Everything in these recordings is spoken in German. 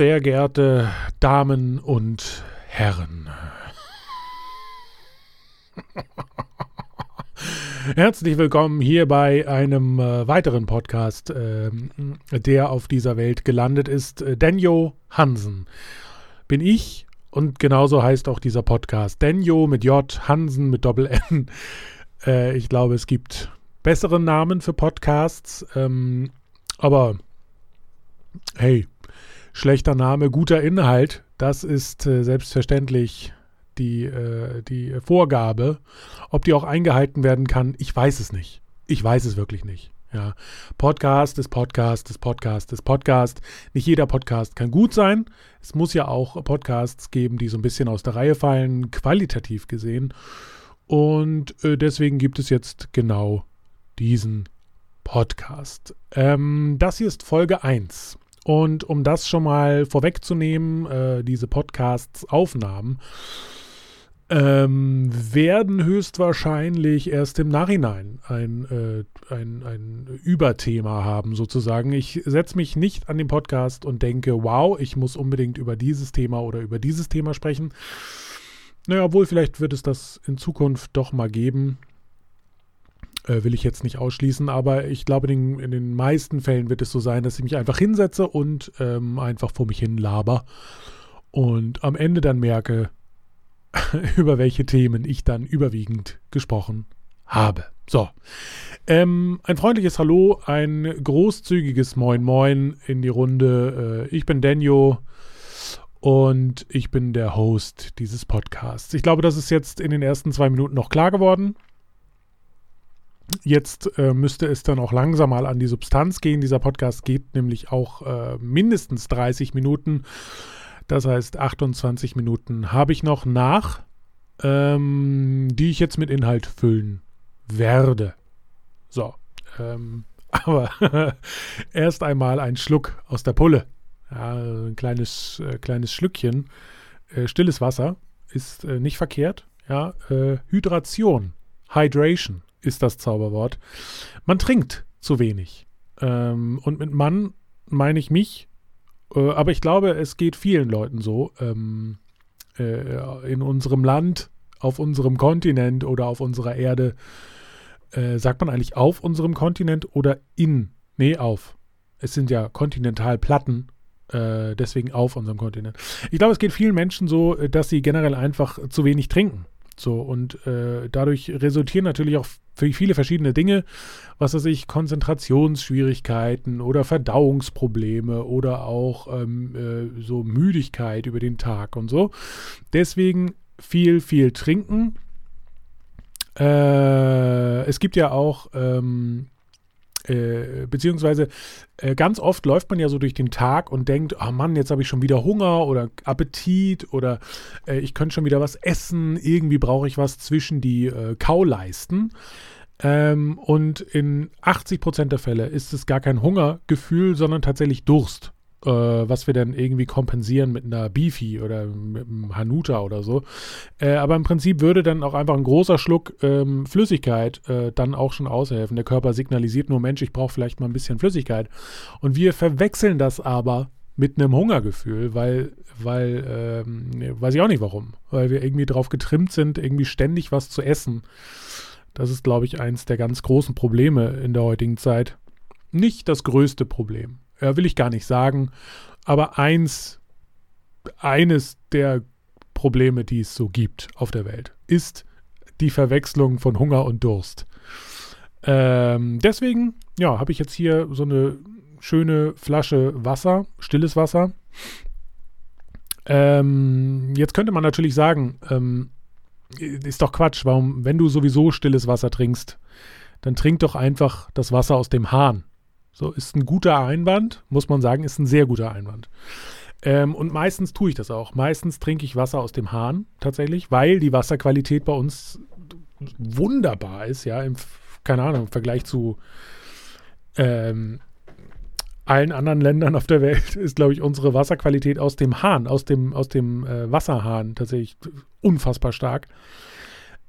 sehr geehrte Damen und Herren. Herzlich willkommen hier bei einem äh, weiteren Podcast, äh, der auf dieser Welt gelandet ist. Denjo Hansen bin ich und genauso heißt auch dieser Podcast. Denjo mit J, Hansen mit Doppel N. Äh, ich glaube, es gibt bessere Namen für Podcasts, ähm, aber hey, schlechter Name, guter Inhalt, das ist äh, selbstverständlich die, äh, die Vorgabe. Ob die auch eingehalten werden kann, ich weiß es nicht. Ich weiß es wirklich nicht. Ja, Podcast ist Podcast ist Podcast ist Podcast. Nicht jeder Podcast kann gut sein. Es muss ja auch Podcasts geben, die so ein bisschen aus der Reihe fallen, qualitativ gesehen. Und äh, deswegen gibt es jetzt genau diesen Podcast. Ähm, das hier ist Folge 1. Und um das schon mal vorwegzunehmen, äh, diese Podcasts-Aufnahmen ähm, werden höchstwahrscheinlich erst im Nachhinein ein, äh, ein, ein Überthema haben, sozusagen. Ich setze mich nicht an den Podcast und denke, wow, ich muss unbedingt über dieses Thema oder über dieses Thema sprechen. Naja, obwohl vielleicht wird es das in Zukunft doch mal geben. Äh, will ich jetzt nicht ausschließen, aber ich glaube, in, in, den meisten Fällen wird es so sein, dass ich mich einfach hinsetze und ähm, einfach vor mich hin laber und am Ende dann merke, über welche Themen ich dann überwiegend gesprochen habe. So. Ähm, ein freundliches Hallo, ein großzügiges Moin Moin in die Runde. Äh, ich bin Daniel und ich bin der Host dieses Podcasts. Ich glaube, das ist jetzt in den ersten zwei Minuten noch klar geworden. Jetzt äh, müsste es dann auch langsam mal an die Substanz gehen. Dieser Podcast geht nämlich auch äh, mindestens 30 Minuten. Das heißt, 28 Minuten habe ich noch nach, ähm, die ich jetzt mit Inhalt füllen werde. So, ähm, aber erst einmal ein Schluck aus der Pulle. Ja, ein kleines, äh, kleines Schlückchen. Äh, stilles Wasser ist äh, nicht verkehrt. Ja, äh, Hydration, Hydration ist das Zauberwort. Man trinkt zu wenig. Ähm, und mit Mann meine ich mich, äh, aber ich glaube, es geht vielen Leuten so. Ähm, äh, in unserem Land, auf unserem Kontinent oder auf unserer Erde. Äh, sagt man eigentlich auf unserem Kontinent oder in? Nee, auf. Es sind ja Kontinentalplatten äh, deswegen auf unserem Kontinent. Ich glaube, es geht vielen Menschen so, äh, dass sie generell einfach zu wenig trinken. So, und äh, dadurch resultieren natürlich auch viele verschiedene Dinge, was weiß ich, Konzentrationsschwierigkeiten oder Verdauungsprobleme oder auch ähm, äh, so Müdigkeit über den Tag und so. Deswegen viel, viel trinken. Äh, es gibt ja auch ähm, äh, beziehungsweise äh, ganz oft läuft man ja so durch den Tag und denkt, oh Mann, jetzt habe ich schon wieder Hunger oder Appetit oder äh, ich könnte schon wieder was essen, irgendwie brauche ich was zwischen die äh, Kauleisten. Ähm, und in 80 Prozent der Fälle ist es gar kein Hungergefühl, sondern tatsächlich Durst äh, was wir dann irgendwie kompensieren mit einer Beefy oder mit einem Hanuta oder so. Äh, aber im Prinzip würde dann auch einfach ein großer Schluck ähm, Flüssigkeit äh, dann auch schon aushelfen. Der Körper signalisiert nur, Mensch, ich brauche vielleicht mal ein bisschen Flüssigkeit. Und wir verwechseln das aber mit einem Hungergefühl, weil, weil, ähm, weiß ich auch nicht warum, weil wir irgendwie darauf getrimmt sind, irgendwie ständig was zu essen. Das ist, glaube ich, eins der ganz großen Probleme in der heutigen Zeit. Nicht das größte Problem äh, will ich gar nicht sagen, aber eins, eines der Probleme, die es so gibt auf der Welt, ist die Verwechslung von Hunger und Durst. Ähm, deswegen, ja, habe ich jetzt hier so eine schöne Flasche Wasser, stilles Wasser. Ähm, jetzt könnte man natürlich sagen, ähm, ist doch Quatsch, warum, wenn du sowieso stilles Wasser trinkst, dann trink doch einfach das Wasser aus dem Hahn. So, ist ein guter Einwand, muss man sagen, ist ein sehr guter Einwand. Ähm, und meistens tue ich das auch. Meistens trinke ich Wasser aus dem Hahn tatsächlich, weil die Wasserqualität bei uns wunderbar ist, ja, im, keine Ahnung, im Vergleich zu ähm, allen anderen Ländern auf der Welt ist, glaube ich, unsere Wasserqualität aus dem Hahn, aus dem, aus dem äh, Wasserhahn tatsächlich unfassbar stark.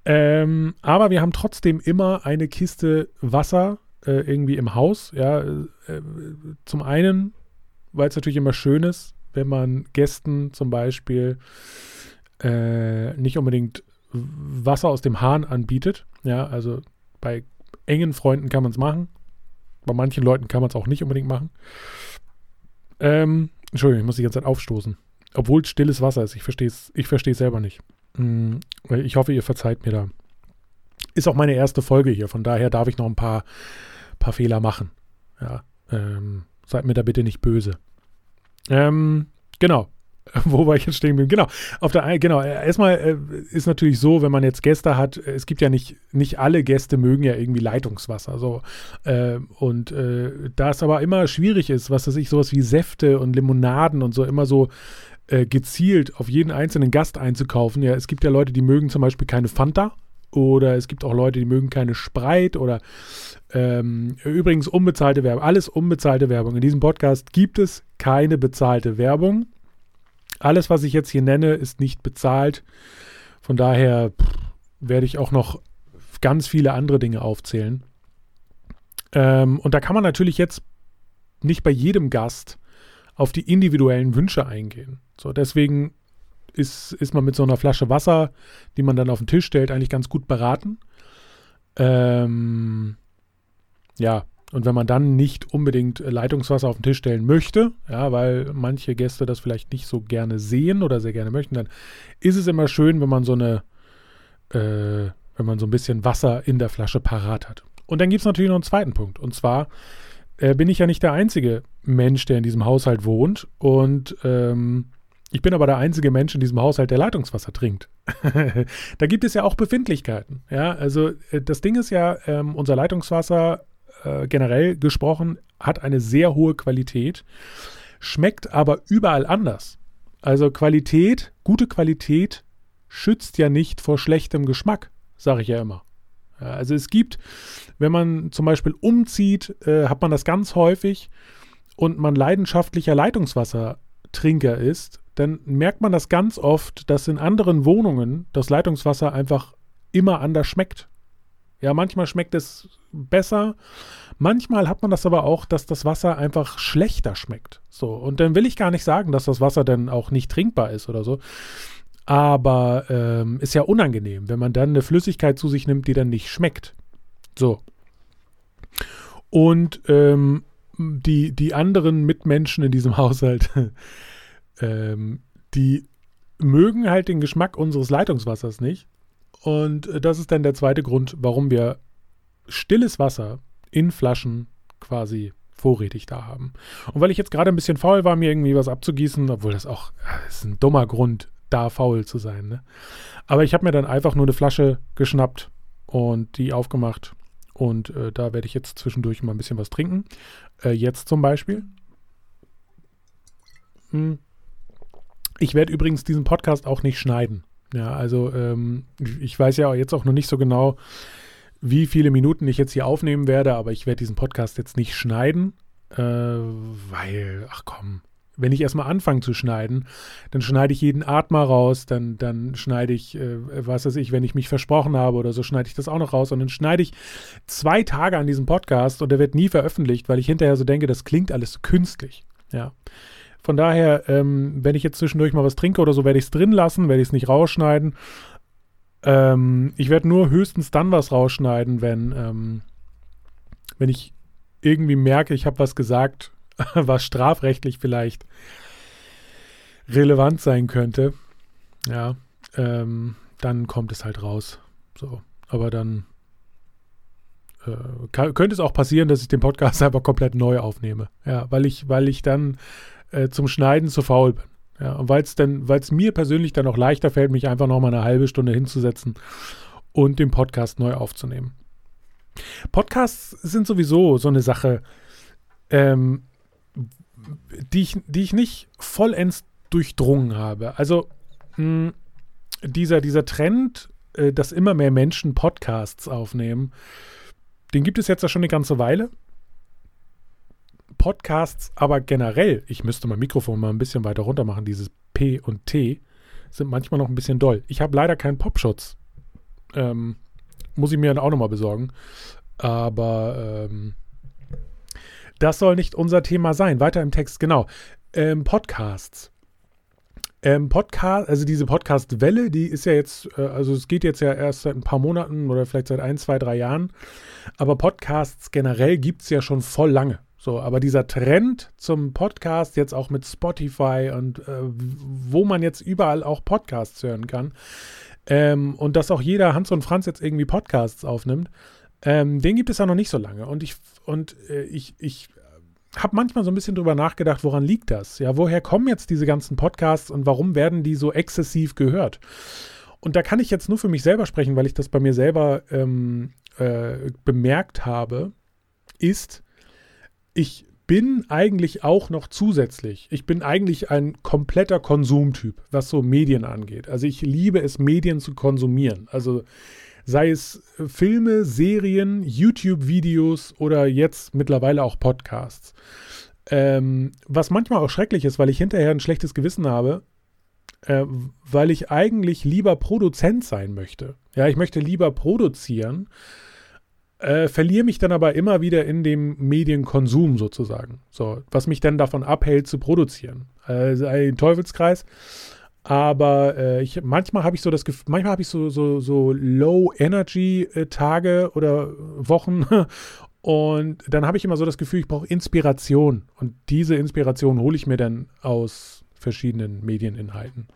Ähm, aber wir haben trotzdem immer eine Kiste Wasser äh, irgendwie im Haus. Ja, äh, zum einen, weil es natürlich immer schön ist, wenn man Gästen zum Beispiel äh, nicht unbedingt Wasser aus dem Hahn anbietet. Ja, also bei engen Freunden kann man es machen. Bei manchen Leuten kann man es auch nicht unbedingt machen. Ähm, Entschuldigung, ich muss die ganze Zeit aufstoßen. Obwohl es stilles Wasser ist. Ich verstehe es ich selber nicht. Hm, ich hoffe, ihr verzeiht mir da. Ist auch meine erste Folge hier, von daher darf ich noch ein paar, paar Fehler machen. Ja, ähm, seid mir da bitte nicht böse. Ähm, genau. Wo war ich jetzt stehen geblieben? Genau. Auf der, genau. Erstmal äh, ist natürlich so, wenn man jetzt Gäste hat, es gibt ja nicht, nicht alle Gäste mögen ja irgendwie Leitungswasser. So. Äh, und äh, da es aber immer schwierig ist, was weiß ich, sowas wie Säfte und Limonaden und so immer so äh, gezielt auf jeden einzelnen Gast einzukaufen. Ja, es gibt ja Leute, die mögen zum Beispiel keine Fanta oder es gibt auch Leute, die mögen keine Spreit oder ähm, übrigens unbezahlte Werbung. Alles unbezahlte Werbung. In diesem Podcast gibt es keine bezahlte Werbung. Alles, was ich jetzt hier nenne, ist nicht bezahlt. Von daher werde ich auch noch ganz viele andere Dinge aufzählen. Ähm, und da kann man natürlich jetzt nicht bei jedem Gast auf die individuellen Wünsche eingehen. So, deswegen ist, ist man mit so einer Flasche Wasser, die man dann auf den Tisch stellt, eigentlich ganz gut beraten. Ähm, ja, und wenn man dann nicht unbedingt Leitungswasser auf den Tisch stellen möchte, ja, weil manche Gäste das vielleicht nicht so gerne sehen oder sehr gerne möchten, dann ist es immer schön, wenn man so eine, äh, wenn man so ein bisschen Wasser in der Flasche parat hat. Und dann gibt es natürlich noch einen zweiten Punkt. Und zwar äh, bin ich ja nicht der einzige Mensch, der in diesem Haushalt wohnt. Und ähm, ich bin aber der einzige Mensch in diesem Haushalt, der Leitungswasser trinkt. da gibt es ja auch Befindlichkeiten. Ja, also äh, das Ding ist ja, ähm, unser Leitungswasser äh, generell gesprochen hat eine sehr hohe Qualität, schmeckt aber überall anders. Also Qualität, gute Qualität schützt ja nicht vor schlechtem Geschmack, sage ich ja immer. Ja, also es gibt, wenn man zum Beispiel umzieht, äh, hat man das ganz häufig und man leidenschaftlicher Leitungswassertrinker ist, dann merkt man das ganz oft, dass in anderen Wohnungen das Leitungswasser einfach immer anders schmeckt. Ja, manchmal schmeckt es besser. Manchmal hat man das aber auch, dass das Wasser einfach schlechter schmeckt. So, und dann will ich gar nicht sagen, dass das Wasser dann auch nicht trinkbar ist oder so. Aber ähm, ist ja unangenehm, wenn man dann eine Flüssigkeit zu sich nimmt, die dann nicht schmeckt. So. Und ähm, die, die anderen Mitmenschen in diesem Haushalt, ähm, die mögen halt den Geschmack unseres Leitungswassers nicht. Und äh, das ist dann der zweite Grund, warum wir stilles Wasser in Flaschen quasi vorrätig da haben. Und weil ich jetzt gerade ein bisschen faul war, mir irgendwie was abzugießen, obwohl das auch das ist ein dummer Grund, da faul zu sein. Ne? Aber ich habe mir dann einfach nur eine Flasche geschnappt und die aufgemacht. Und äh, da werde ich jetzt zwischendurch mal ein bisschen was trinken. Äh, jetzt zum Beispiel. Hm. Ich werde übrigens diesen Podcast auch nicht schneiden. Ja, also ähm, ich weiß ja jetzt auch noch nicht so genau, wie viele Minuten ich jetzt hier aufnehmen werde, aber ich werde diesen Podcast jetzt nicht schneiden, äh, weil, ach komm, wenn ich erstmal anfange zu schneiden, dann schneide ich jeden Atmer raus, dann, dann schneide ich, äh, was weiß ich, wenn ich mich versprochen habe oder so, schneide ich das auch noch raus und dann schneide ich zwei Tage an diesem Podcast und der wird nie veröffentlicht, weil ich hinterher so denke, das klingt alles künstlich. Ja. Von daher, ähm, wenn ich jetzt zwischendurch mal was trinke oder so, werde ich es drin lassen, werde ich es nicht rausschneiden. Ähm, ich werde nur höchstens dann was rausschneiden, wenn, ähm, wenn ich irgendwie merke, ich habe was gesagt, was strafrechtlich vielleicht relevant sein könnte. Ja, ähm, dann kommt es halt raus. So, aber dann äh, könnte es auch passieren, dass ich den Podcast einfach komplett neu aufnehme. Ja, weil ich, weil ich dann äh, zum Schneiden zu faul bin. Ja, und weil es dann, weil es mir persönlich dann auch leichter fällt, mich einfach noch mal eine halbe Stunde hinzusetzen und den Podcast neu aufzunehmen. Podcasts sind sowieso so eine Sache, ähm, die, ich, die ich nicht vollends durchdrungen habe. Also mh, dieser, dieser Trend, äh, dass immer mehr Menschen Podcasts aufnehmen, den gibt es jetzt ja schon eine ganze Weile. Podcasts aber generell, ich müsste mein Mikrofon mal ein bisschen weiter runter machen, dieses P und T, sind manchmal noch ein bisschen doll. Ich habe leider keinen Popschutz. Ähm, muss ich mir dann auch nochmal besorgen. Aber ähm, das soll nicht unser Thema sein. Weiter im Text, genau. ähm, Podcasts. Ähm, Podcast, also diese Podcast-Welle, die ist ja jetzt, äh, also es geht jetzt ja erst seit ein paar Monaten oder vielleicht seit ein, zwei, drei Jahren. Aber Podcasts generell gibt es ja schon voll lange. So, aber dieser Trend zum Podcast, jetzt auch mit Spotify und äh, wo man jetzt überall auch Podcasts hören kann, ähm, und dass auch jeder Hans und Franz jetzt irgendwie Podcasts aufnimmt, ähm, den gibt es ja noch nicht so lange. Und ich, und äh, ich, ich habe manchmal so ein bisschen drüber nachgedacht, woran liegt das? Ja, woher kommen jetzt diese ganzen Podcasts und warum werden die so exzessiv gehört? Und da kann ich jetzt nur für mich selber sprechen, weil ich das bei mir selber ähm, äh, bemerkt habe, ist, ich bin eigentlich auch noch zusätzlich, ich bin eigentlich ein kompletter Konsumtyp, was so Medien angeht. Also ich liebe es, Medien zu konsumieren. Also sei es äh, Filme, Serien, YouTube-Videos oder jetzt mittlerweile auch Podcasts. Ähm, was manchmal auch schrecklich ist, weil ich hinterher ein schlechtes Gewissen habe, äh, weil ich eigentlich lieber Produzent sein möchte. Ja, ich möchte lieber produzieren, äh, verliere mich dann aber immer wieder in dem Medienkonsum sozusagen. So, was mich dann davon abhält zu produzieren. Also ein Teufelskreis. Aber äh, ich, manchmal habe ich so das Gefühl, manchmal habe ich so, so, so Low-Energy-Tage oder Wochen. Und dann habe ich immer so das Gefühl, ich brauche Inspiration. Und diese Inspiration hole ich mir dann aus verschiedenen Medieninhalten.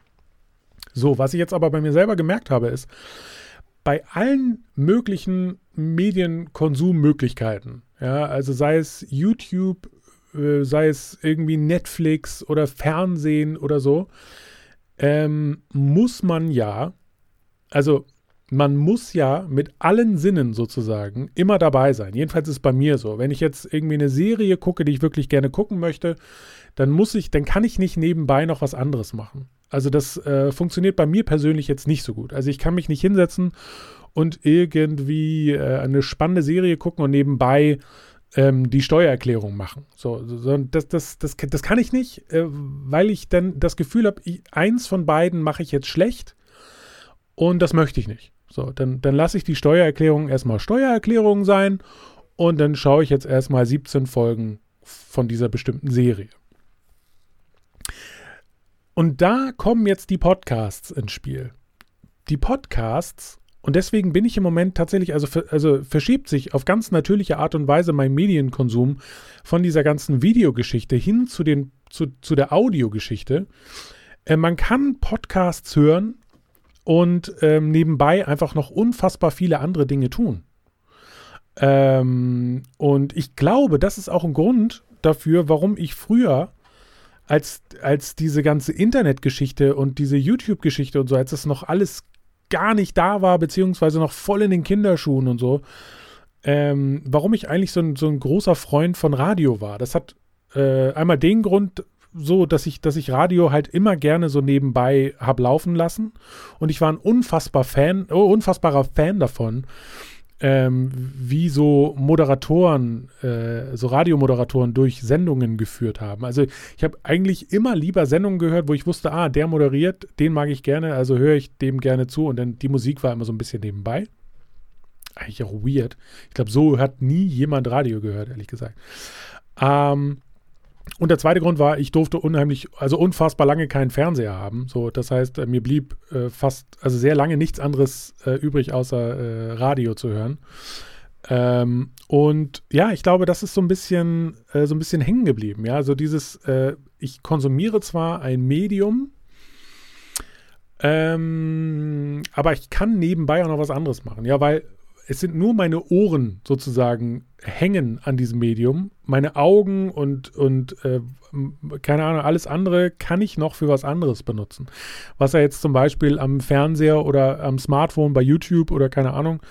So, was ich jetzt aber bei mir selber gemerkt habe, ist, bei allen möglichen Medienkonsummöglichkeiten, ja, also sei es YouTube, äh, sei es irgendwie Netflix oder Fernsehen oder so, ähm, muss man ja, also man muss ja mit allen Sinnen sozusagen immer dabei sein. Jedenfalls ist es bei mir so. Wenn ich jetzt irgendwie eine Serie gucke, die ich wirklich gerne gucken möchte, dann muss ich, dann kann ich nicht nebenbei noch was anderes machen. Also das äh, funktioniert bei mir persönlich jetzt nicht so gut. Also ich kann mich nicht hinsetzen und irgendwie äh, eine spannende Serie gucken und nebenbei ähm, die Steuererklärung machen. So, so das, das, das, das kann ich nicht, äh, weil ich dann das Gefühl habe, eins von beiden mache ich jetzt schlecht und das möchte ich nicht. So, dann, dann lasse ich die Steuererklärung erstmal Steuererklärung sein und dann schaue ich jetzt erstmal 17 Folgen von dieser bestimmten Serie. Und da kommen jetzt die Podcasts ins Spiel. Die Podcasts und deswegen bin ich im Moment tatsächlich, also, also verschiebt sich auf ganz natürliche Art und Weise mein Medienkonsum von dieser ganzen Videogeschichte hin zu, den, zu, zu der Audiogeschichte. Äh, man kann Podcasts hören und ähm, nebenbei einfach noch unfassbar viele andere Dinge tun. Ähm, und ich glaube, das ist auch ein Grund dafür, warum ich früher als, als diese ganze Internetgeschichte und diese YouTube-Geschichte und so, als das noch alles gar nicht da war, beziehungsweise noch voll in den Kinderschuhen und so, ähm, warum ich eigentlich so ein, so ein großer Freund von Radio war. Das hat äh, einmal den Grund, so, dass ich, dass ich Radio halt immer gerne so nebenbei habe laufen lassen. Und ich war ein unfassbar Fan, oh, unfassbarer Fan davon, ähm, wie so Moderatoren, äh, so Radiomoderatoren durch Sendungen geführt haben. Also ich habe eigentlich immer lieber Sendungen gehört, wo ich wusste, ah, der moderiert, den mag ich gerne, also höre ich dem gerne zu und dann die Musik war immer so ein bisschen nebenbei. Eigentlich auch weird. Ich glaube, so hat nie jemand Radio gehört, ehrlich gesagt. Ähm, und der zweite Grund war, ich durfte unheimlich, also unfassbar lange keinen Fernseher haben. So, das heißt, äh, mir blieb äh, fast, also sehr lange nichts anderes äh, übrig, außer äh, Radio zu hören. Ähm, und ja, ich glaube, das ist so ein bisschen, äh, so ein bisschen hängen geblieben. Ja, also dieses, äh, ich konsumiere zwar ein Medium, ähm, aber ich kann nebenbei auch noch was anderes machen. Ja, weil es sind nur meine Ohren sozusagen hängen an diesem Medium. Meine Augen und, und äh, keine Ahnung, alles andere kann ich noch für was anderes benutzen. Was ja jetzt zum Beispiel am Fernseher oder am Smartphone bei YouTube oder keine Ahnung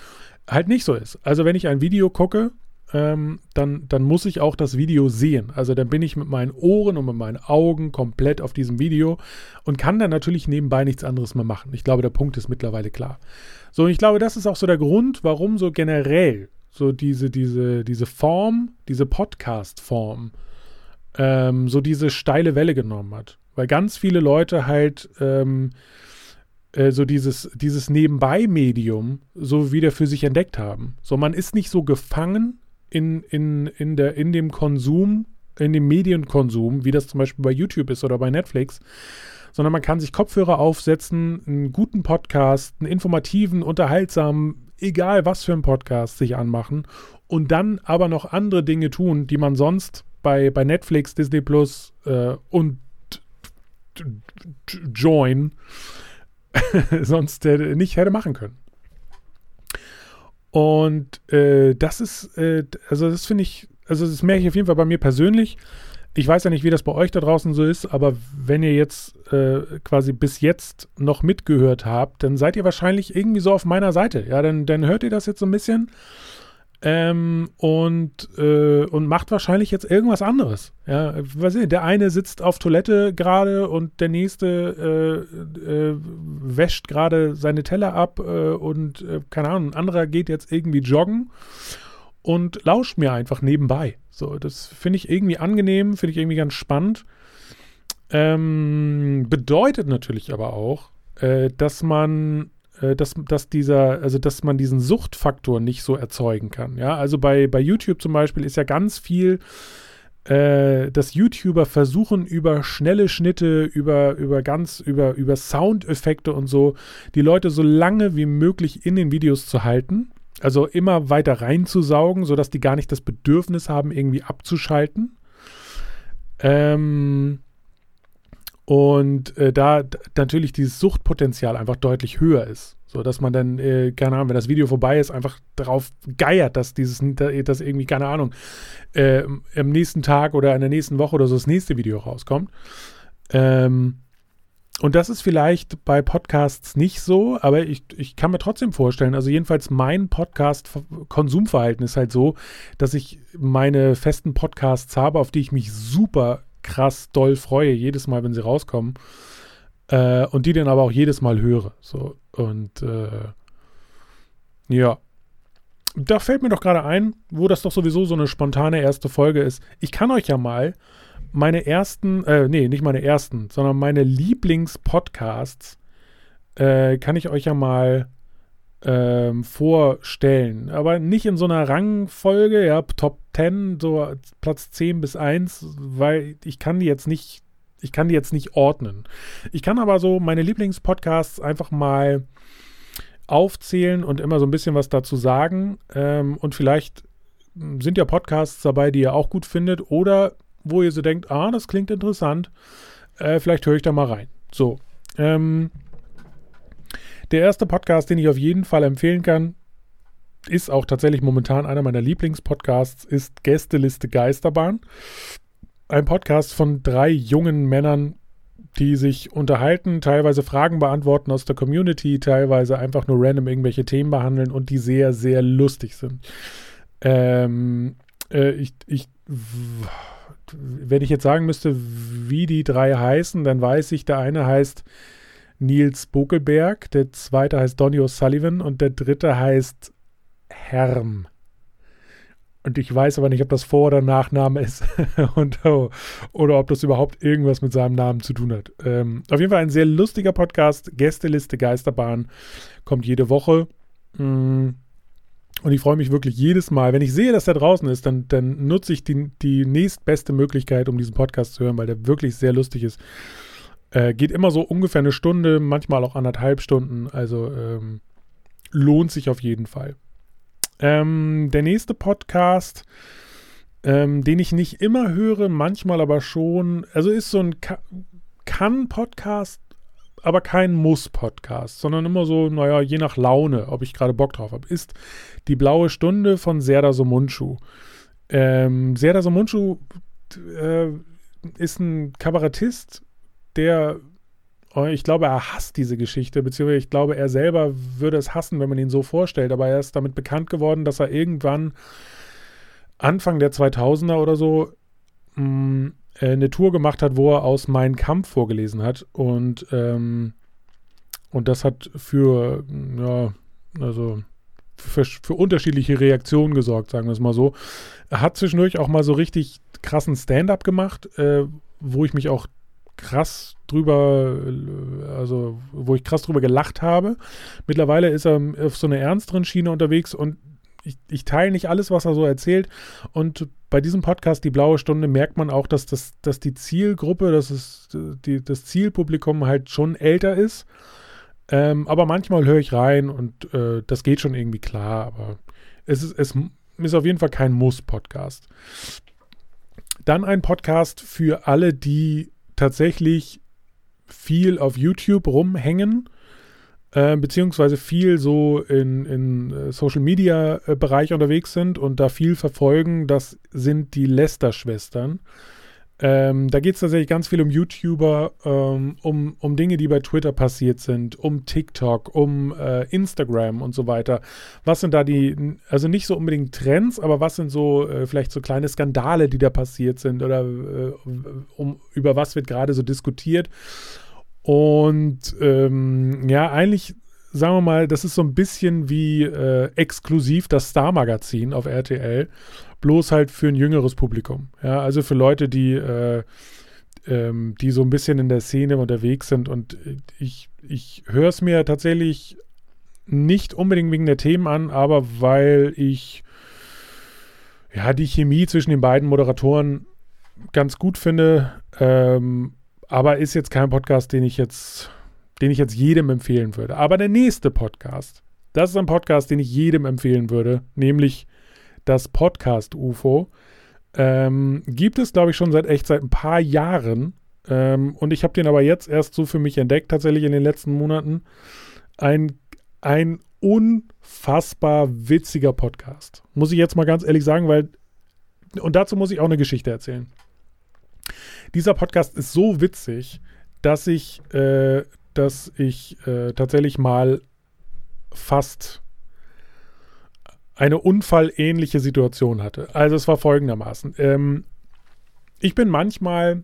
halt nicht so ist. Also wenn ich ein Video gucke, ähm, dann, dann muss ich auch das Video sehen. Also dann bin ich mit meinen Ohren und mit meinen Augen komplett auf diesem Video und kann dann natürlich nebenbei nichts anderes mehr machen. Ich glaube, der Punkt ist mittlerweile klar. So, und ich glaube, das ist auch so der Grund, warum so generell so diese, diese, diese Form, diese Podcast-Form, ähm, so diese steile Welle genommen hat. Weil ganz viele Leute halt ähm, äh, so dieses, dieses Nebenbei-Medium so wieder für sich entdeckt haben. So, man ist nicht so gefangen in, in, in, der, in dem Konsum in dem Medienkonsum, wie das zum Beispiel bei YouTube ist oder bei Netflix, sondern man kann sich Kopfhörer aufsetzen, einen guten Podcast, einen informativen, unterhaltsamen, egal was für einen Podcast sich anmachen und dann aber noch andere Dinge tun, die man sonst bei, bei Netflix, Disney Plus äh, und Join sonst äh, nicht hätte machen können. Und äh, das ist, äh, also das finde ich, also das merke ich auf jeden Fall bei mir persönlich. Ich weiß ja nicht, wie das bei euch da draußen so ist, aber wenn ihr jetzt äh, quasi bis jetzt noch mitgehört habt, dann seid ihr wahrscheinlich irgendwie so auf meiner Seite. Ja, dann, dann hört ihr das jetzt so ein bisschen ähm, und, äh, und macht wahrscheinlich jetzt irgendwas anderes. Ja, was ich, der eine sitzt auf Toilette gerade und der nächste äh, äh, wäscht gerade seine Teller ab äh, und äh, keine Ahnung, ein anderer geht jetzt irgendwie joggen und lauscht mir einfach nebenbei. So, das finde ich irgendwie angenehm, finde ich irgendwie ganz spannend. Ähm, bedeutet natürlich aber auch, äh, dass man äh, dass, dass dieser, also dass man diesen Suchtfaktor nicht so erzeugen kann. Ja, also bei, bei YouTube zum Beispiel ist ja ganz viel, äh, dass YouTuber versuchen, über schnelle Schnitte, über, über ganz, über, über Soundeffekte und so, die Leute so lange wie möglich in den Videos zu halten. Also immer weiter reinzusaugen, sodass die gar nicht das Bedürfnis haben, irgendwie abzuschalten. Ähm, und äh, da natürlich dieses Suchtpotenzial einfach deutlich höher ist. So dass man dann, äh, keine Ahnung, wenn das Video vorbei ist, einfach darauf geiert, dass dieses, dass irgendwie, keine Ahnung, äh, am nächsten Tag oder in der nächsten Woche oder so das nächste Video rauskommt. Ähm, und das ist vielleicht bei Podcasts nicht so, aber ich, ich kann mir trotzdem vorstellen, also jedenfalls mein Podcast-Konsumverhalten ist halt so, dass ich meine festen Podcasts habe, auf die ich mich super krass doll freue, jedes Mal, wenn sie rauskommen. Äh, und die dann aber auch jedes Mal höre. So, und äh, ja. Da fällt mir doch gerade ein, wo das doch sowieso so eine spontane erste Folge ist. Ich kann euch ja mal meine ersten, äh, nee, nicht meine ersten, sondern meine Lieblingspodcasts äh, kann ich euch ja mal ähm, vorstellen. Aber nicht in so einer Rangfolge, ja, Top 10, so Platz 10 bis 1, weil ich kann die jetzt nicht, ich kann die jetzt nicht ordnen. Ich kann aber so meine Lieblingspodcasts einfach mal aufzählen und immer so ein bisschen was dazu sagen. Ähm, und vielleicht sind ja Podcasts dabei, die ihr auch gut findet oder wo ihr so denkt, ah, das klingt interessant. Äh, vielleicht höre ich da mal rein. So. Ähm, der erste Podcast, den ich auf jeden Fall empfehlen kann, ist auch tatsächlich momentan einer meiner Lieblingspodcasts, ist Gästeliste Geisterbahn. Ein Podcast von drei jungen Männern, die sich unterhalten, teilweise Fragen beantworten aus der Community, teilweise einfach nur random irgendwelche Themen behandeln und die sehr, sehr lustig sind. Ähm, äh, ich, ich, wenn ich jetzt sagen müsste, wie die drei heißen, dann weiß ich, der eine heißt Nils Bokelberg, der zweite heißt Donny O'Sullivan und der dritte heißt Herm. Und ich weiß aber nicht, ob das Vor- oder Nachname ist und, oh, oder ob das überhaupt irgendwas mit seinem Namen zu tun hat. Ähm, auf jeden Fall ein sehr lustiger Podcast. Gästeliste Geisterbahn kommt jede Woche. Mm. Und ich freue mich wirklich jedes Mal. Wenn ich sehe, dass der draußen ist, dann, dann nutze ich die, die nächstbeste Möglichkeit, um diesen Podcast zu hören, weil der wirklich sehr lustig ist. Äh, geht immer so ungefähr eine Stunde, manchmal auch anderthalb Stunden. Also ähm, lohnt sich auf jeden Fall. Ähm, der nächste Podcast, ähm, den ich nicht immer höre, manchmal aber schon, also ist so ein Kann-Podcast, aber kein Muss-Podcast, sondern immer so, naja, je nach Laune, ob ich gerade Bock drauf habe, ist die blaue Stunde von Serda Somunchu. Ähm, Serda Somunchu äh, ist ein Kabarettist, der Oh, ich glaube, er hasst diese Geschichte, beziehungsweise ich glaube, er selber würde es hassen, wenn man ihn so vorstellt. Aber er ist damit bekannt geworden, dass er irgendwann Anfang der 2000er oder so mh, mm, äh, eine Tour gemacht hat, wo er aus Mein Kampf vorgelesen hat. Und, ähm, und das hat für, ja, also für, für unterschiedliche Reaktionen gesorgt, sagen wir es mal so. Er hat zwischendurch auch mal so richtig krassen Stand-up gemacht, äh, wo ich mich auch krass drüber, also wo ich krass drüber gelacht habe. Mittlerweile ist er auf so einer ernsteren Schiene unterwegs und ich, ich teile nicht alles, was er so erzählt. Und bei diesem Podcast, die blaue Stunde, merkt man auch, dass, das, dass die Zielgruppe, dass es, die, das Zielpublikum halt schon älter ist. Ähm, aber manchmal höre ich rein und äh, das geht schon irgendwie klar. Aber es ist, es ist auf jeden Fall kein Muss-Podcast. Dann ein Podcast für alle, die tatsächlich viel auf YouTube rumhängen äh, beziehungsweise viel so in, in äh, Social Media äh, Bereich unterwegs sind und da viel verfolgen, das sind die Lester-Schwestern. Ähm, da geht es tatsächlich ganz viel um YouTuber, ähm, um, um Dinge, die bei Twitter passiert sind, um TikTok, um äh, Instagram und so weiter. Was sind da die, also nicht so unbedingt Trends, aber was sind so äh, vielleicht so kleine Skandale, die da passiert sind oder äh, um, über was wird gerade so diskutiert? Und ähm, ja, eigentlich sagen wir mal, das ist so ein bisschen wie äh, exklusiv das Star-Magazin auf RTL, bloß halt für ein jüngeres Publikum. Ja, also für Leute, die, äh, ähm, die so ein bisschen in der Szene unterwegs sind. Und ich, ich höre es mir tatsächlich nicht unbedingt wegen der Themen an, aber weil ich ja die Chemie zwischen den beiden Moderatoren ganz gut finde. Ähm, aber ist jetzt kein Podcast, den ich jetzt, den ich jetzt jedem empfehlen würde. Aber der nächste Podcast, das ist ein Podcast, den ich jedem empfehlen würde, nämlich das Podcast UFO. Ähm, gibt es, glaube ich, schon seit echt seit ein paar Jahren. Ähm, und ich habe den aber jetzt erst so für mich entdeckt, tatsächlich in den letzten Monaten. Ein, ein unfassbar witziger Podcast. Muss ich jetzt mal ganz ehrlich sagen, weil, und dazu muss ich auch eine Geschichte erzählen. Dieser Podcast ist so witzig, dass ich, äh, dass ich äh, tatsächlich mal fast eine unfallähnliche Situation hatte. Also es war folgendermaßen. Ähm, ich bin manchmal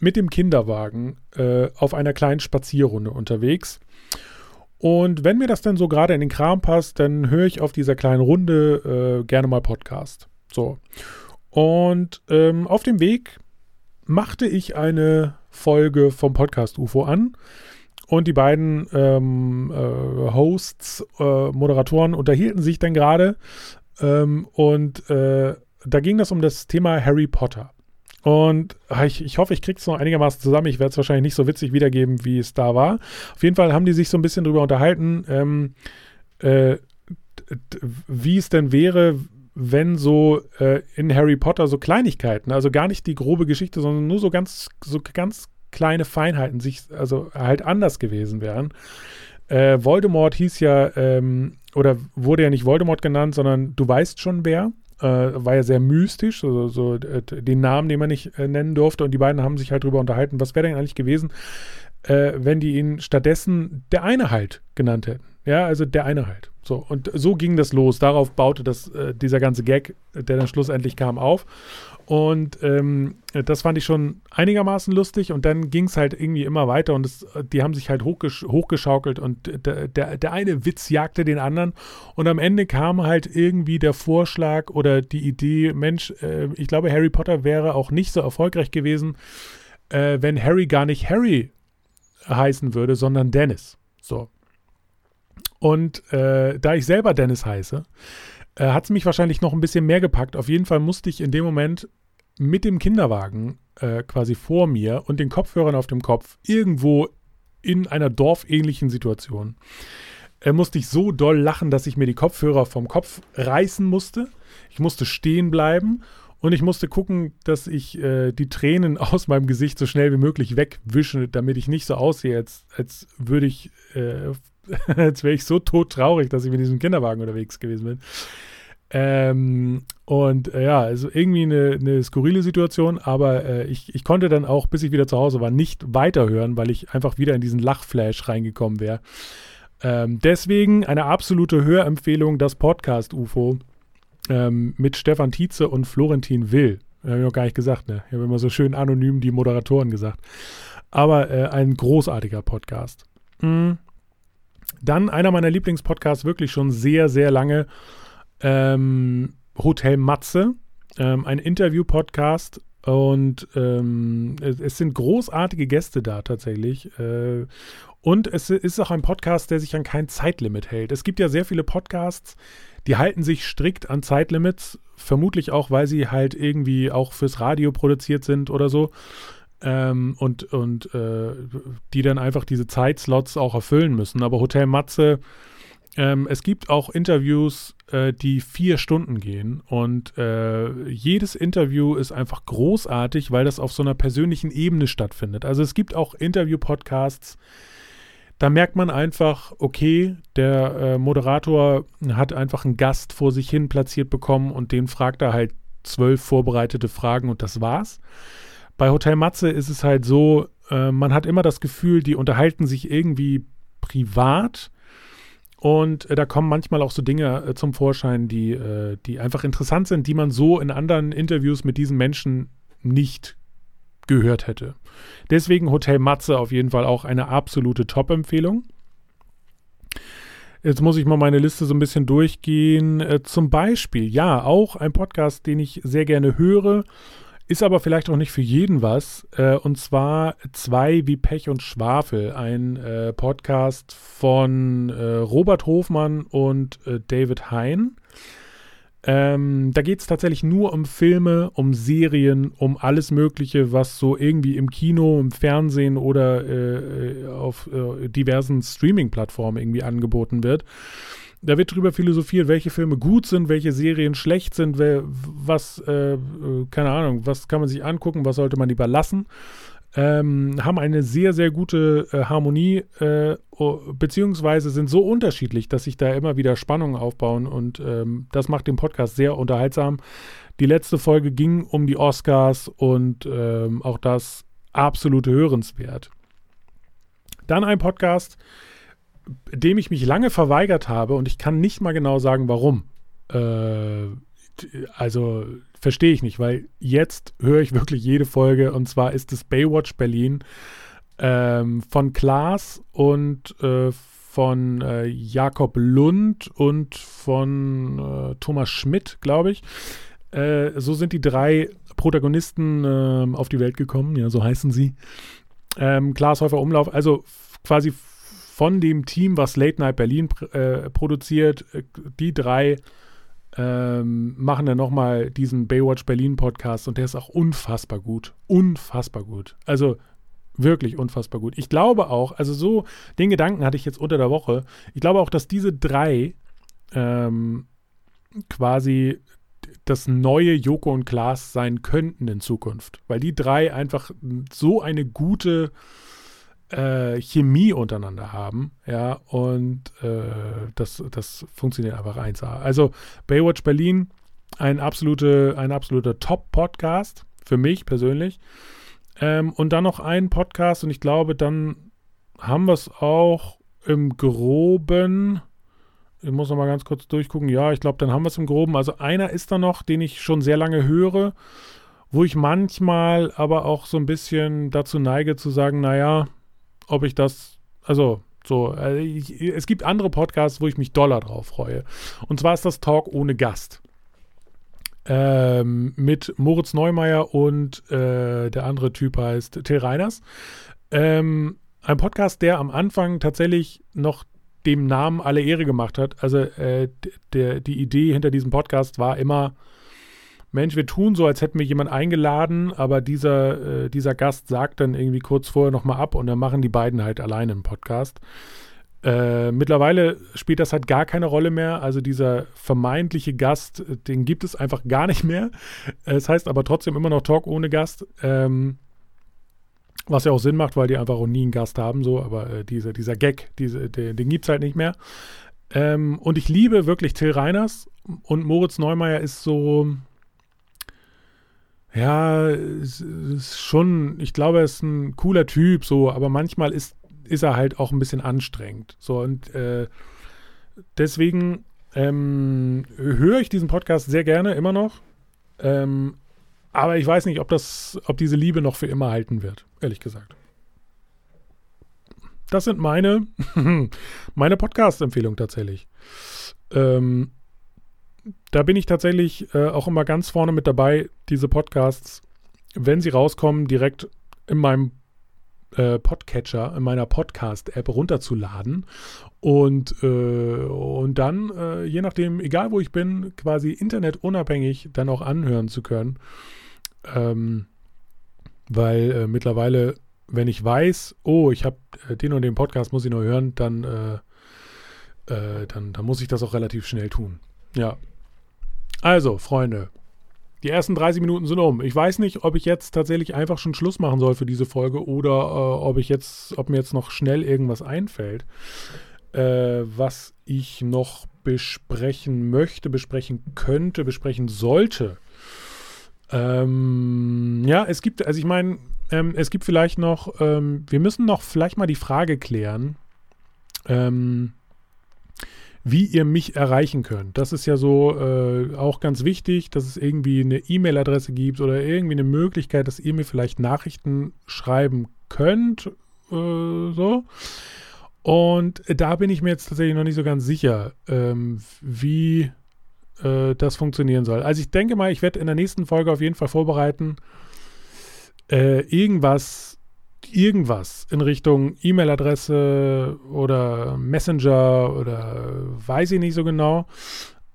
mit dem Kinderwagen äh, auf einer kleinen Spazierrunde unterwegs. Und wenn mir das dann so gerade in den Kram passt, dann höre ich auf dieser kleinen Runde äh, gerne mal Podcast. So. Und ähm, auf dem Weg machte ich eine Folge vom Podcast UFO an. Und die beiden ähm, äh, Hosts, äh, Moderatoren unterhielten sich dann gerade. Ähm, und äh, da ging das um das Thema Harry Potter. Und ah, ich, ich hoffe, ich kriege es noch einigermaßen zusammen. Ich werde es wahrscheinlich nicht so witzig wiedergeben, wie es da war. Auf jeden Fall haben die sich so ein bisschen drüber unterhalten, ähm, äh, wie es denn wäre, wenn so äh, in Harry Potter so Kleinigkeiten, also gar nicht die grobe Geschichte, sondern nur so ganz, so ganz kleine Feinheiten sich, also halt anders gewesen wären. Äh, Voldemort hieß ja, ähm, oder wurde ja nicht Voldemort genannt, sondern du weißt schon wer. Äh, war ja sehr mystisch, also so äh, den Namen, den man nicht äh, nennen durfte. Und die beiden haben sich halt drüber unterhalten, was wäre denn eigentlich gewesen, äh, wenn die ihn stattdessen der eine halt genannt hätten. Ja, also der eine halt. So, und so ging das los. Darauf baute das, äh, dieser ganze Gag, der dann schlussendlich kam, auf. Und ähm, das fand ich schon einigermaßen lustig. Und dann ging es halt irgendwie immer weiter und es, die haben sich halt hochgesch hochgeschaukelt und der, der, der eine Witz jagte den anderen. Und am Ende kam halt irgendwie der Vorschlag oder die Idee, Mensch, äh, ich glaube, Harry Potter wäre auch nicht so erfolgreich gewesen, äh, wenn Harry gar nicht Harry heißen würde, sondern Dennis. So. Und äh, da ich selber Dennis heiße, äh, hat es mich wahrscheinlich noch ein bisschen mehr gepackt. Auf jeden Fall musste ich in dem Moment mit dem Kinderwagen äh, quasi vor mir und den Kopfhörern auf dem Kopf irgendwo in einer dorfähnlichen Situation äh, musste ich so doll lachen, dass ich mir die Kopfhörer vom Kopf reißen musste. Ich musste stehen bleiben und ich musste gucken, dass ich äh, die Tränen aus meinem Gesicht so schnell wie möglich wegwische, damit ich nicht so aussehe, als, als würde ich äh, Jetzt wäre ich so todtraurig, dass ich mit diesem Kinderwagen unterwegs gewesen bin. Ähm, und äh, ja, also irgendwie eine, eine skurrile Situation, aber äh, ich, ich konnte dann auch, bis ich wieder zu Hause war, nicht weiterhören, weil ich einfach wieder in diesen Lachflash reingekommen wäre. Ähm, deswegen eine absolute Hörempfehlung, das Podcast UFO ähm, mit Stefan Tietze und Florentin Will. Habe ich noch gar nicht gesagt, ne? Ich habe immer so schön anonym die Moderatoren gesagt. Aber äh, ein großartiger Podcast. Mhm. Dann einer meiner Lieblingspodcasts, wirklich schon sehr, sehr lange, ähm, Hotel Matze, ähm, ein Interview-Podcast. Und ähm, es, es, sind großartige Gäste da tatsächlich. Äh, und es ist auch ein Podcast, der sich an kein Zeitlimit hält. Es gibt ja sehr viele Podcasts, Die halten sich strikt an Zeitlimits, vermutlich auch, weil sie halt irgendwie auch fürs Radio produziert sind oder so. Ähm, und und äh, die dann einfach diese Zeitslots auch erfüllen müssen. Aber Hotel Matze, ähm, es gibt auch Interviews, äh, die vier Stunden gehen. Und äh, jedes Interview ist einfach großartig, weil das auf so einer persönlichen Ebene stattfindet. Also es gibt auch Interview-Podcasts, da merkt man einfach, okay, der äh, Moderator hat einfach einen Gast vor sich hin platziert bekommen und den fragt er halt zwölf vorbereitete Fragen und das war's. Bei Hotel Matze ist es halt so, äh, man hat immer das Gefühl, die unterhalten sich irgendwie privat und äh, da kommen manchmal auch so Dinge äh, zum Vorschein, die, äh, die einfach interessant sind, die man so in anderen Interviews mit diesen Menschen nicht gehört hätte. Deswegen Hotel Matze auf jeden Fall auch eine absolute Top-Empfehlung. Jetzt muss ich mal meine Liste so ein bisschen durchgehen. Äh, zum Beispiel, ja, auch ein Podcast, den ich sehr gerne höre, ist aber vielleicht auch nicht für jeden was. Äh, und zwar zwei wie Pech und Schwafel, ein äh, Podcast von äh, Robert Hofmann und äh, David Hein. Ähm, da geht es tatsächlich nur um Filme, um Serien, um alles Mögliche, was so irgendwie im Kino, im Fernsehen oder äh, auf äh, diversen Streaming-Plattformen irgendwie angeboten wird. Da wird drüber philosophiert, welche Filme gut sind, welche Serien schlecht sind, wer, was, äh, äh keine Ahnung, was kann man sich angucken, was sollte man lieber lassen ähm, haben eine sehr, sehr gute äh, Harmonie, äh, beziehungsweise sind so unterschiedlich, dass sich da immer wieder Spannungen aufbauen und ähm, das macht den Podcast sehr unterhaltsam. Die letzte Folge ging um die Oscars und ähm, auch das absolute Hörenswert. Dann ein Podcast, dem ich mich lange verweigert habe und ich kann nicht mal genau sagen, warum. Äh, also verstehe ich nicht, weil jetzt höre ich wirklich jede Folge und zwar ist es Baywatch Berlin ähm, von Klaas und äh, von äh, Jakob Lund und von äh, Thomas Schmidt, glaube ich. Äh, so sind die drei Protagonisten ähm, auf die Welt gekommen, ja, so heißen sie. Ähm, Klaas Häufer Umlauf, also quasi von dem Team, was Late Night Berlin äh, produziert, äh, die drei ähm, machen dann nochmal diesen Baywatch Berlin Podcast und der ist auch unfassbar gut. Unfassbar gut. Also wirklich unfassbar gut. Ich glaube auch, also so, den Gedanken hatte ich jetzt unter der Woche. Ich glaube auch, dass diese drei ähm, quasi das neue Joko und Klaas sein könnten in Zukunft. Weil die drei einfach so eine gute äh, Chemie untereinander haben, ja, und äh, das, das funktioniert einfach 1A. Also Baywatch Berlin, ein, absolute, ein absoluter Top-Podcast für mich persönlich. Ähm, und dann noch ein Podcast und ich glaube, dann haben wir es auch im Groben. Ich muss noch mal ganz kurz durchgucken. Ja, ich glaube, dann haben wir es im Groben. Also einer ist da noch, den ich schon sehr lange höre, wo ich manchmal aber auch so ein bisschen dazu neige zu sagen, naja, ob ich das, also so, äh, ich, es gibt andere Podcasts, wo ich mich doller drauf freue. Und zwar ist das Talk ohne Gast. Ähm, mit Moritz Neumeier und äh, der andere Typ heißt Till Reiners. Ähm, ein Podcast, der am Anfang tatsächlich noch dem Namen alle Ehre gemacht hat. Also äh, der, die Idee hinter diesem Podcast war immer, Mensch, wir tun so, als hätten wir jemanden eingeladen, aber dieser, äh, dieser Gast sagt dann irgendwie kurz vorher nochmal ab und dann machen die beiden halt alleine einen Podcast. Äh, mittlerweile spielt das halt gar keine Rolle mehr. Also dieser vermeintliche Gast, den gibt es einfach gar nicht mehr. Es heißt aber trotzdem immer noch Talk ohne Gast. Ähm, was ja auch Sinn macht, weil die einfach auch nie einen Gast haben, so, aber äh, diese, dieser Gag, diese, den, den gibt es halt nicht mehr. Ähm, und ich liebe wirklich Till Reiners und Moritz Neumeier ist so, ja, ist schon, ich glaube, er ist ein cooler Typ, so, aber manchmal ist, ist er halt auch ein bisschen anstrengend. So, und äh, deswegen ähm, höre ich diesen Podcast sehr gerne, immer noch. Ähm, aber ich weiß nicht, ob das, ob diese Liebe noch für immer halten wird, ehrlich gesagt. Das sind meine, meine Podcast-Empfehlungen tatsächlich. Ähm, da bin ich tatsächlich äh, auch immer ganz vorne mit dabei, diese Podcasts, wenn sie rauskommen, direkt in meinem äh, Podcatcher, in meiner Podcast-App runterzuladen und, äh, und dann, äh, je nachdem, egal wo ich bin, quasi internetunabhängig dann auch anhören zu können. Ähm, weil äh, mittlerweile, wenn ich weiß, oh, ich habe äh, den und den Podcast, muss ich nur hören, dann, dann, dann muss ich das auch relativ schnell tun. Ja. Also, Freunde, die ersten 30 Minuten sind um. Ich weiß nicht, ob ich jetzt tatsächlich einfach schon Schluss machen soll für diese Folge oder äh, ob ich jetzt, ob mir jetzt noch schnell irgendwas einfällt, äh, was ich noch besprechen möchte, besprechen könnte, besprechen sollte. Ähm, ja, es gibt, also ich meine, ähm, es gibt vielleicht noch, ähm, wir müssen noch vielleicht mal die Frage klären, ähm, wie ihr mich erreichen könnt. Das ist ja so äh, auch ganz wichtig, dass es irgendwie eine E-Mail-Adresse gibt oder irgendwie eine Möglichkeit, dass ihr mir vielleicht Nachrichten schreiben könnt. Äh, so. Und da bin ich mir jetzt tatsächlich noch nicht so ganz sicher, ähm, wie äh, das funktionieren soll. Also ich denke mal, ich werde in der nächsten Folge auf jeden Fall vorbereiten, äh, irgendwas irgendwas in Richtung E-Mail-Adresse oder Messenger oder weiß ich nicht so genau.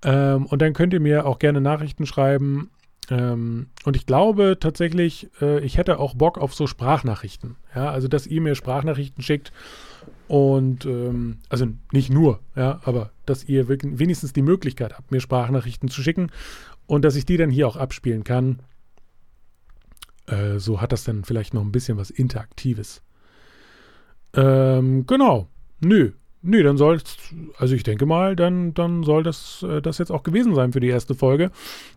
Ähm, und dann könnt ihr mir auch gerne Nachrichten schreiben. Ähm, und ich glaube tatsächlich, äh, ich hätte auch Bock auf so Sprachnachrichten. Ja, also dass ihr mir Sprachnachrichten schickt und ähm, also nicht nur, ja, aber dass ihr wenigstens die Möglichkeit habt, mir Sprachnachrichten zu schicken und dass ich die dann hier auch abspielen kann. Äh, so hat das dann vielleicht noch ein bisschen was Interaktives. Ähm, genau. Nö. Nö, dann soll es, also ich denke mal, dann, dann soll das, äh, das jetzt auch gewesen sein für die erste Folge.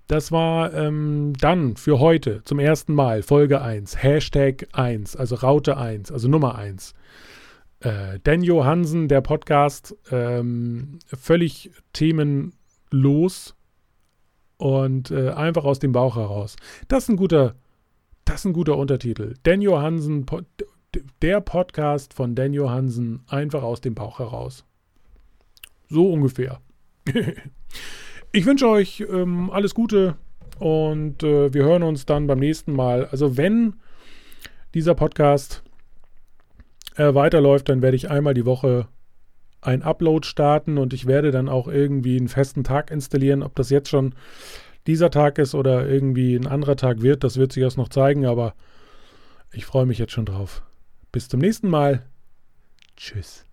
Das war ähm, dann für heute zum ersten Mal Folge 1, Hashtag 1, also Raute 1, also Nummer 1. Äh, Dan Johansen, der Podcast, ähm, völlig themenlos und äh, einfach aus dem Bauch heraus. Das ist ein guter, das ist ein guter Untertitel. Dan Johansen, der Podcast von Dan Johansen, einfach aus dem Bauch heraus. So ungefähr. ich wünsche euch ähm, alles Gute und äh, wir hören uns dann beim nächsten Mal. Also wenn dieser Podcast äh, weiterläuft, dann werde ich einmal die Woche ein Upload starten und ich werde dann auch irgendwie einen festen Tag installieren. Ob das jetzt schon dieser Tag ist oder irgendwie ein anderer Tag wird, das wird sich erst noch zeigen, aber ich freue mich jetzt schon drauf. Bis zum nächsten Mal. Tschüss.